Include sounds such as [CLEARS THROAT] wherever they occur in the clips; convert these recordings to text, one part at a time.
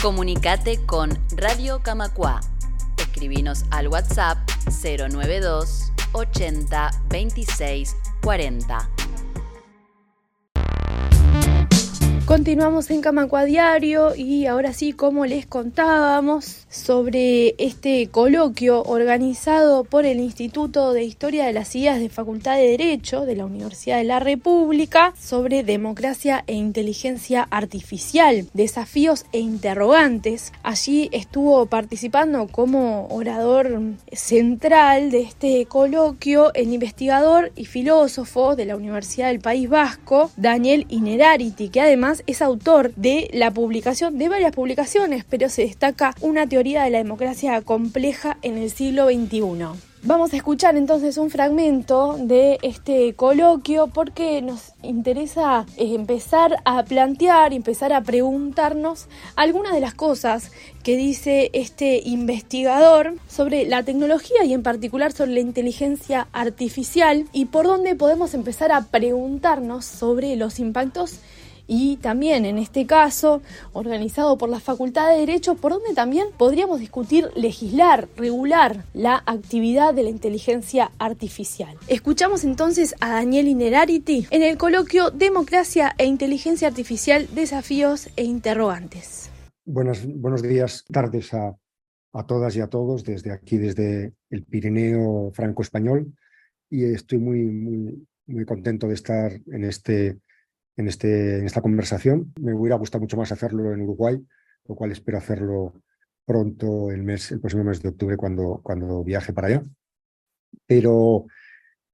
Comunicate con Radio Camacua. Escribinos al WhatsApp 092 80 26 40. Continuamos en Camacua Diario y ahora sí, como les contábamos, sobre este coloquio organizado por el Instituto de Historia de las Ideas de Facultad de Derecho de la Universidad de la República sobre democracia e inteligencia artificial, desafíos e interrogantes. Allí estuvo participando como orador central de este coloquio el investigador y filósofo de la Universidad del País Vasco, Daniel Inerarity, que además es autor de la publicación de varias publicaciones, pero se destaca una teoría de la democracia compleja en el siglo XXI. Vamos a escuchar entonces un fragmento de este coloquio porque nos interesa eh, empezar a plantear, empezar a preguntarnos algunas de las cosas que dice este investigador sobre la tecnología y en particular sobre la inteligencia artificial y por dónde podemos empezar a preguntarnos sobre los impactos y también en este caso organizado por la Facultad de Derecho, por donde también podríamos discutir legislar, regular la actividad de la inteligencia artificial. Escuchamos entonces a Daniel Inerarity en el coloquio Democracia e Inteligencia Artificial, Desafíos e Interrogantes. Buenos, buenos días, tardes a, a todas y a todos desde aquí, desde el Pirineo franco-español y estoy muy, muy, muy contento de estar en este en, este, en esta conversación. Me hubiera gustado mucho más hacerlo en Uruguay, lo cual espero hacerlo pronto, el, mes, próximo mes de octubre, cuando, viaje para allá. Pero,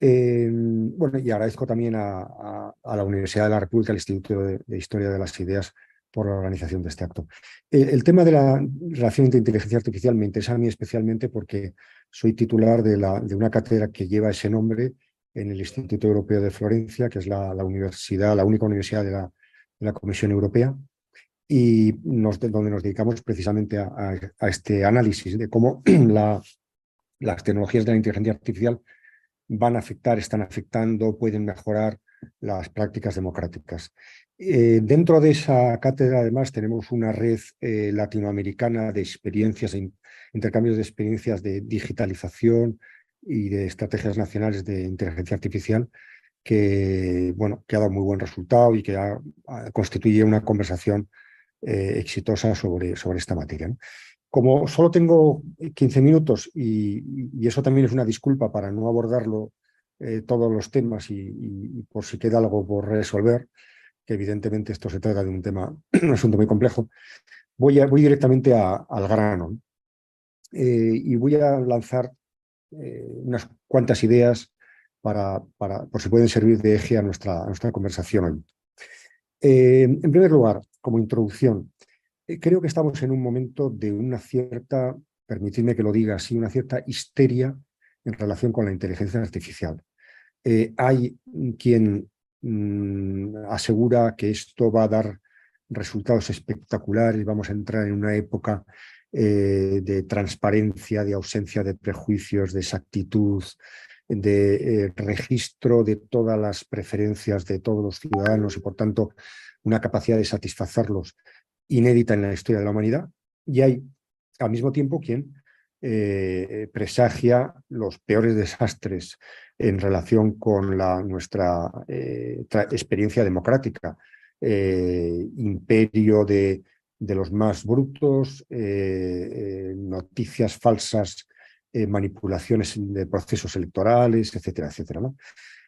eh, bueno, y agradezco también a, la Universidad de la República, al Instituto de, Historia de las Ideas, por la organización de este acto. El, el, tema de la relación entre inteligencia artificial me interesa a mí especialmente porque soy titular de, la, de una cátedra que lleva ese nombre en el Instituto Europeo de Florencia, que es la, universidad, la única universidad de la, de Comisión Europea, y donde nos dedicamos precisamente a, este análisis de cómo [CLEARS THROAT] la, las tecnologías de la inteligencia artificial van a afectar, están afectando, pueden mejorar las prácticas democráticas. Eh, dentro de esa cátedra, además, tenemos una red eh, latinoamericana de experiencias, intercambios de experiencias de digitalización, y de estrategias nacionales de inteligencia artificial que, bueno, que ha dado muy buen resultado y que constituye una conversación eh, exitosa sobre, sobre esta materia. Como solo tengo 15 minutos y, eso también es una disculpa para no abordarlo eh, todos los temas y, por si queda algo por resolver, que evidentemente esto se trata de un tema, [CLEARS THROAT] un asunto muy complejo, voy, voy directamente al grano eh, y voy a lanzar eh, unas cuantas ideas para, para, por si pueden servir de eje a nuestra, nuestra conversación hoy. Eh, en primer lugar, como introducción, eh, creo que estamos en un momento de una cierta, permitidme que lo diga así, una cierta histeria en relación con la inteligencia artificial. hay quien mm, asegura que esto va a dar resultados espectaculares, vamos a entrar en una época eh, de transparencia, de ausencia de prejuicios, de exactitud, de eh, registro de todas las preferencias de todos los ciudadanos y por tanto una capacidad de satisfacerlos inédita en la historia de la humanidad. Y hay al mismo tiempo quien eh, presagia los peores desastres en relación con la, nuestra experiencia democrática, imperio de de los más brutos, eh, eh, noticias falsas, eh, manipulaciones de procesos electorales, etcétera, etcétera. ¿no?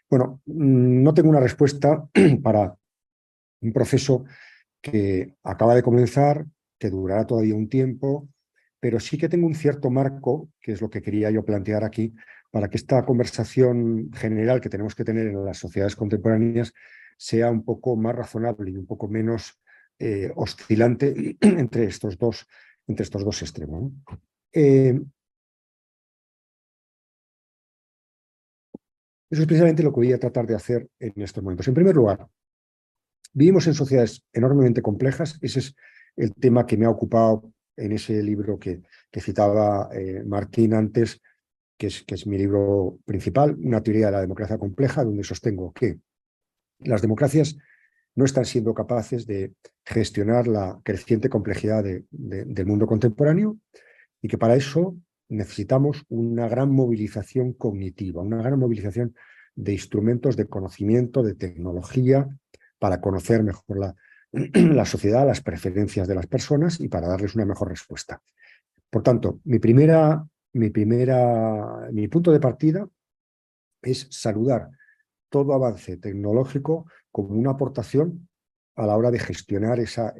Bueno, mm, no tengo una respuesta [CLEARS THROAT] para un proceso que acaba de comenzar, que durará todavía un tiempo, pero sí que tengo un cierto marco, que es lo que quería yo plantear aquí, para que esta conversación general que tenemos que tener en las sociedades contemporáneas sea un poco más razonable y un poco menos eh, oscilante [CLEARS THROAT] entre estos dos, entre estos dos extremos. Eh, eso es precisamente lo que voy a tratar de hacer en estos momentos. En primer lugar, vivimos en sociedades enormemente complejas. Ese es el tema que me ha ocupado en ese libro que, citaba eh, Martín antes, que es, que es mi libro principal, Una teoría de la democracia compleja, donde sostengo que las democracias no están siendo capaces de gestionar la creciente complejidad del mundo contemporáneo y que para eso necesitamos una gran movilización cognitiva, una gran movilización de instrumentos de conocimiento, de tecnología, para conocer mejor la, [CLEARS THROAT] la sociedad, las preferencias de las personas y para darles una mejor respuesta. Por tanto, mi primera, mi primera, mi punto de partida es saludar todo avance tecnológico como una aportación a la hora de gestionar esa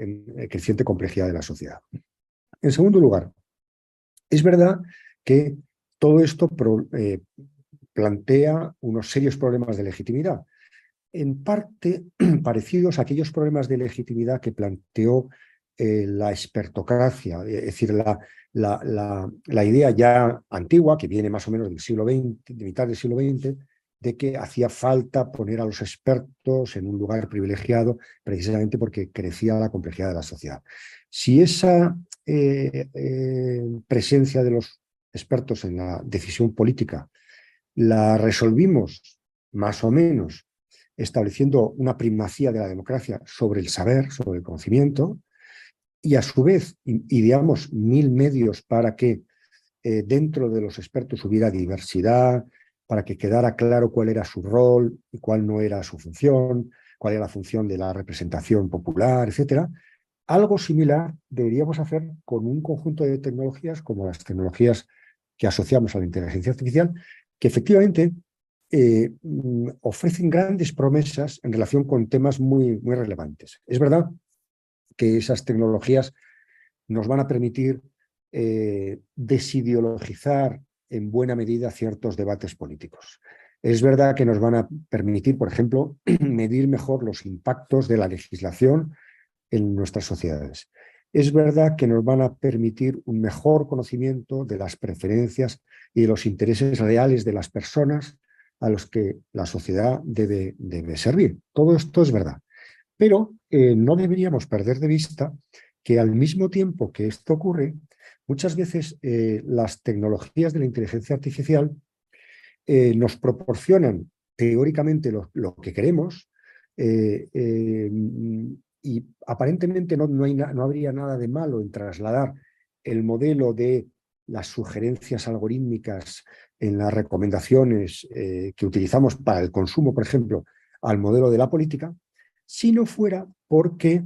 creciente complejidad de la sociedad. En segundo lugar, es verdad que todo esto eh, plantea unos serios problemas de legitimidad, en parte [CLEARS THROAT] parecidos a aquellos problemas de legitimidad que planteó eh, la expertocracia, es decir, la, la, la, idea ya antigua, que viene más o menos del siglo XX, de mitad del siglo XX, de que hacía falta poner a los expertos en un lugar privilegiado precisamente porque crecía la complejidad de la sociedad. Si esa eh, eh, presencia de los expertos en la decisión política la resolvimos más o menos estableciendo una primacía de la democracia sobre el saber, sobre el conocimiento, y a su vez ideamos mil medios para que eh, dentro de los expertos hubiera diversidad, para que quedara claro cuál era su rol y cuál no era su función, cuál era la función de la representación popular, etcétera. Algo similar deberíamos hacer con un conjunto de tecnologías como las tecnologías que asociamos a la inteligencia artificial, que efectivamente eh, mm, ofrecen grandes promesas en relación con temas muy, muy relevantes. Es verdad que esas tecnologías nos van a permitir eh, desideologizar en buena medida ciertos debates políticos. Es verdad que nos van a permitir, por ejemplo, [CLEARS THROAT] medir mejor los impactos de la legislación en nuestras sociedades. Es verdad que nos van a permitir un mejor conocimiento de las preferencias y de los intereses reales de las personas a los que la sociedad debe, servir. Todo esto es verdad. Pero eh, no deberíamos perder de vista que al mismo tiempo que esto ocurre, Muchas veces eh, las tecnologías de la inteligencia artificial eh, nos proporcionan teóricamente lo, que queremos eh, y aparentemente no, no, habría nada de malo en trasladar el modelo de las sugerencias algorítmicas en las recomendaciones que utilizamos para el consumo, por ejemplo, al modelo de la política, si no fuera porque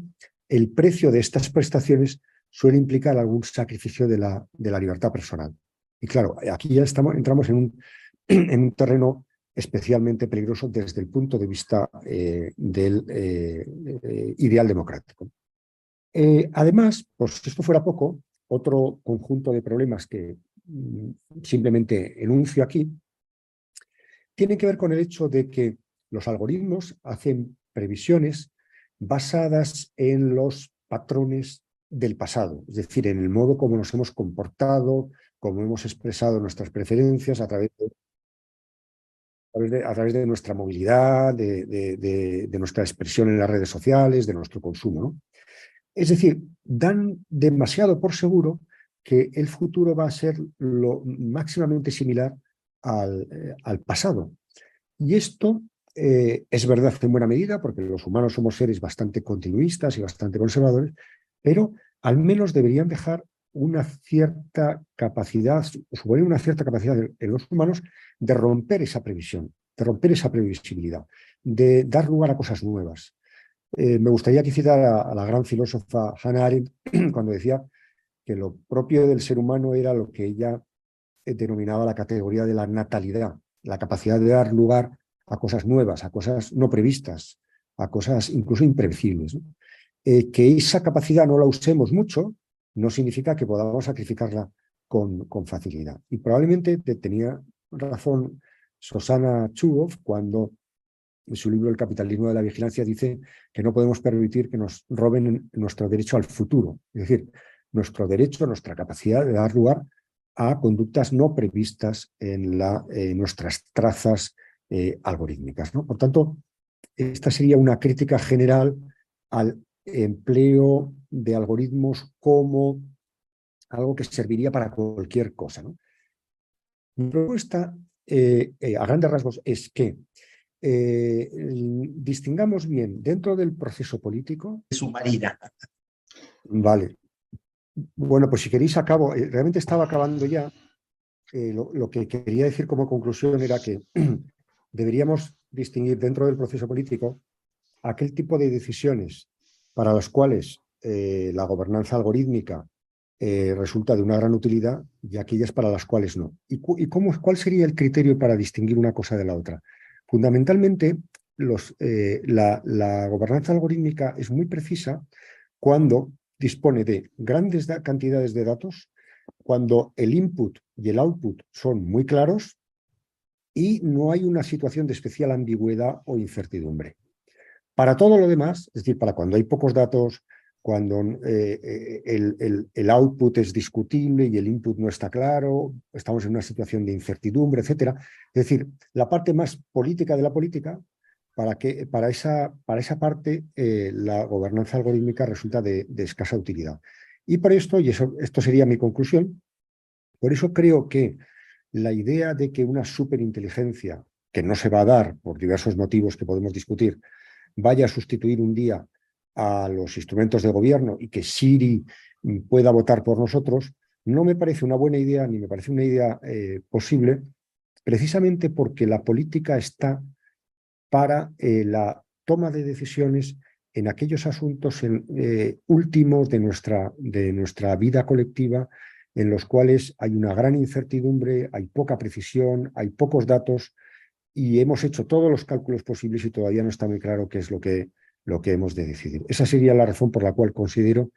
el precio de estas prestaciones suele implicar algún sacrificio de la, de la libertad personal. Y claro, aquí ya estamos, entramos en un, [CLEARS THROAT] en un terreno especialmente peligroso desde el punto de vista eh, del eh, eh, ideal democrático. además, pues si esto fuera poco, otro conjunto de problemas que mm, simplemente enuncio aquí, tiene que ver con el hecho de que los algoritmos hacen previsiones basadas en los patrones del pasado, es decir, en el modo como nos hemos comportado, cómo hemos expresado nuestras preferencias a través de, a través de, nuestra movilidad, de, nuestra expresión en las redes sociales, de nuestro consumo. Es decir, dan demasiado por seguro que el futuro va a ser lo máximamente similar al, eh, al pasado. Y esto eh, es verdad en buena medida, porque los humanos somos seres bastante continuistas y bastante conservadores, pero al menos deberían dejar una cierta capacidad, suponer una cierta capacidad en los humanos de romper esa previsión, de romper esa previsibilidad, de dar lugar a cosas nuevas. Eh, me gustaría que citara a, la gran filósofa Hannah Arendt [CLEARS THROAT] cuando decía que lo propio del ser humano era lo que ella eh, denominaba la categoría de la natalidad, la capacidad de dar lugar a cosas nuevas, a cosas no previstas, a cosas incluso imprevisibles. Eh, que esa capacidad no la usemos mucho no significa que podamos sacrificarla con, con facilidad. Y probablemente tenía razón Susana Chubov cuando en su libro El capitalismo de la vigilancia dice que no podemos permitir que nos roben nuestro derecho al futuro, es decir, nuestro derecho, nuestra capacidad de dar lugar a conductas no previstas en, nuestras trazas eh, algorítmicas. ¿no? Por tanto, esta sería una crítica general al empleo de algoritmos como algo que serviría para cualquier cosa. Mi propuesta, eh, eh, a grandes rasgos, es que eh, distingamos bien dentro del proceso político. Submarina. Vale. Bueno, pues si queréis acabo, realmente estaba acabando ya. Eh, lo, que quería decir como conclusión era que [CLEARS THROAT] deberíamos distinguir dentro del proceso político aquel tipo de decisiones para las cuales la gobernanza algorítmica resulta de una gran utilidad y aquellas para las cuales no. ¿Y, cuál sería el criterio para distinguir una cosa de la otra? Fundamentalmente, los, eh, la, gobernanza algorítmica es muy precisa cuando dispone de grandes cantidades de datos, cuando el input y el output son muy claros y no hay una situación de especial ambigüedad o incertidumbre. Para todo lo demás, es decir, para cuando hay pocos datos, cuando eh, eh, el, output es discutible y el input no está claro, estamos en una situación de incertidumbre, etc. Es decir, la parte más política de la política, para, que, para, esa, para esa parte eh, la gobernanza algorítmica resulta de, escasa utilidad. Y por esto, y eso, esto sería mi conclusión, por eso creo que la idea de que una superinteligencia, que no se va a dar por diversos motivos que podemos discutir, vaya a sustituir un día a los instrumentos de gobierno y que Siri pueda votar por nosotros, no me parece una buena idea ni me parece una idea eh, posible, precisamente porque la política está para eh, la toma de decisiones en aquellos asuntos eh, últimos de nuestra, de nuestra vida colectiva, en los cuales hay una gran incertidumbre, hay poca precisión, hay pocos datos y hemos hecho todos los cálculos posibles y todavía no está muy claro qué es lo que lo que hemos de decidir. Esa sería la razón por la cual considero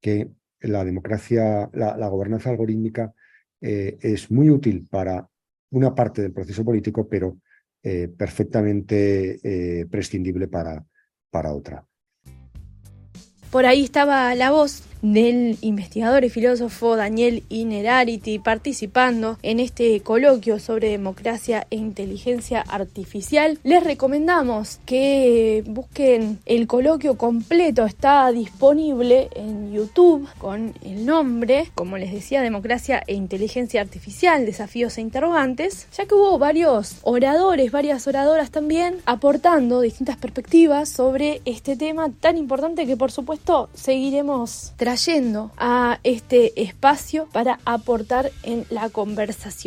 que la democracia, la, gobernanza algorítmica eh, es muy útil para una parte del proceso político, pero eh, perfectamente eh, prescindible para, para otra. Por ahí estaba la voz del investigador y filósofo Daniel Inerarity participando en este coloquio sobre democracia e inteligencia artificial. Les recomendamos que busquen el coloquio completo, está disponible en YouTube con el nombre, como les decía, democracia e inteligencia artificial, desafíos e interrogantes, ya que hubo varios oradores, varias oradoras también aportando distintas perspectivas sobre este tema tan importante que por supuesto seguiremos trayendo a este espacio para aportar en la conversación.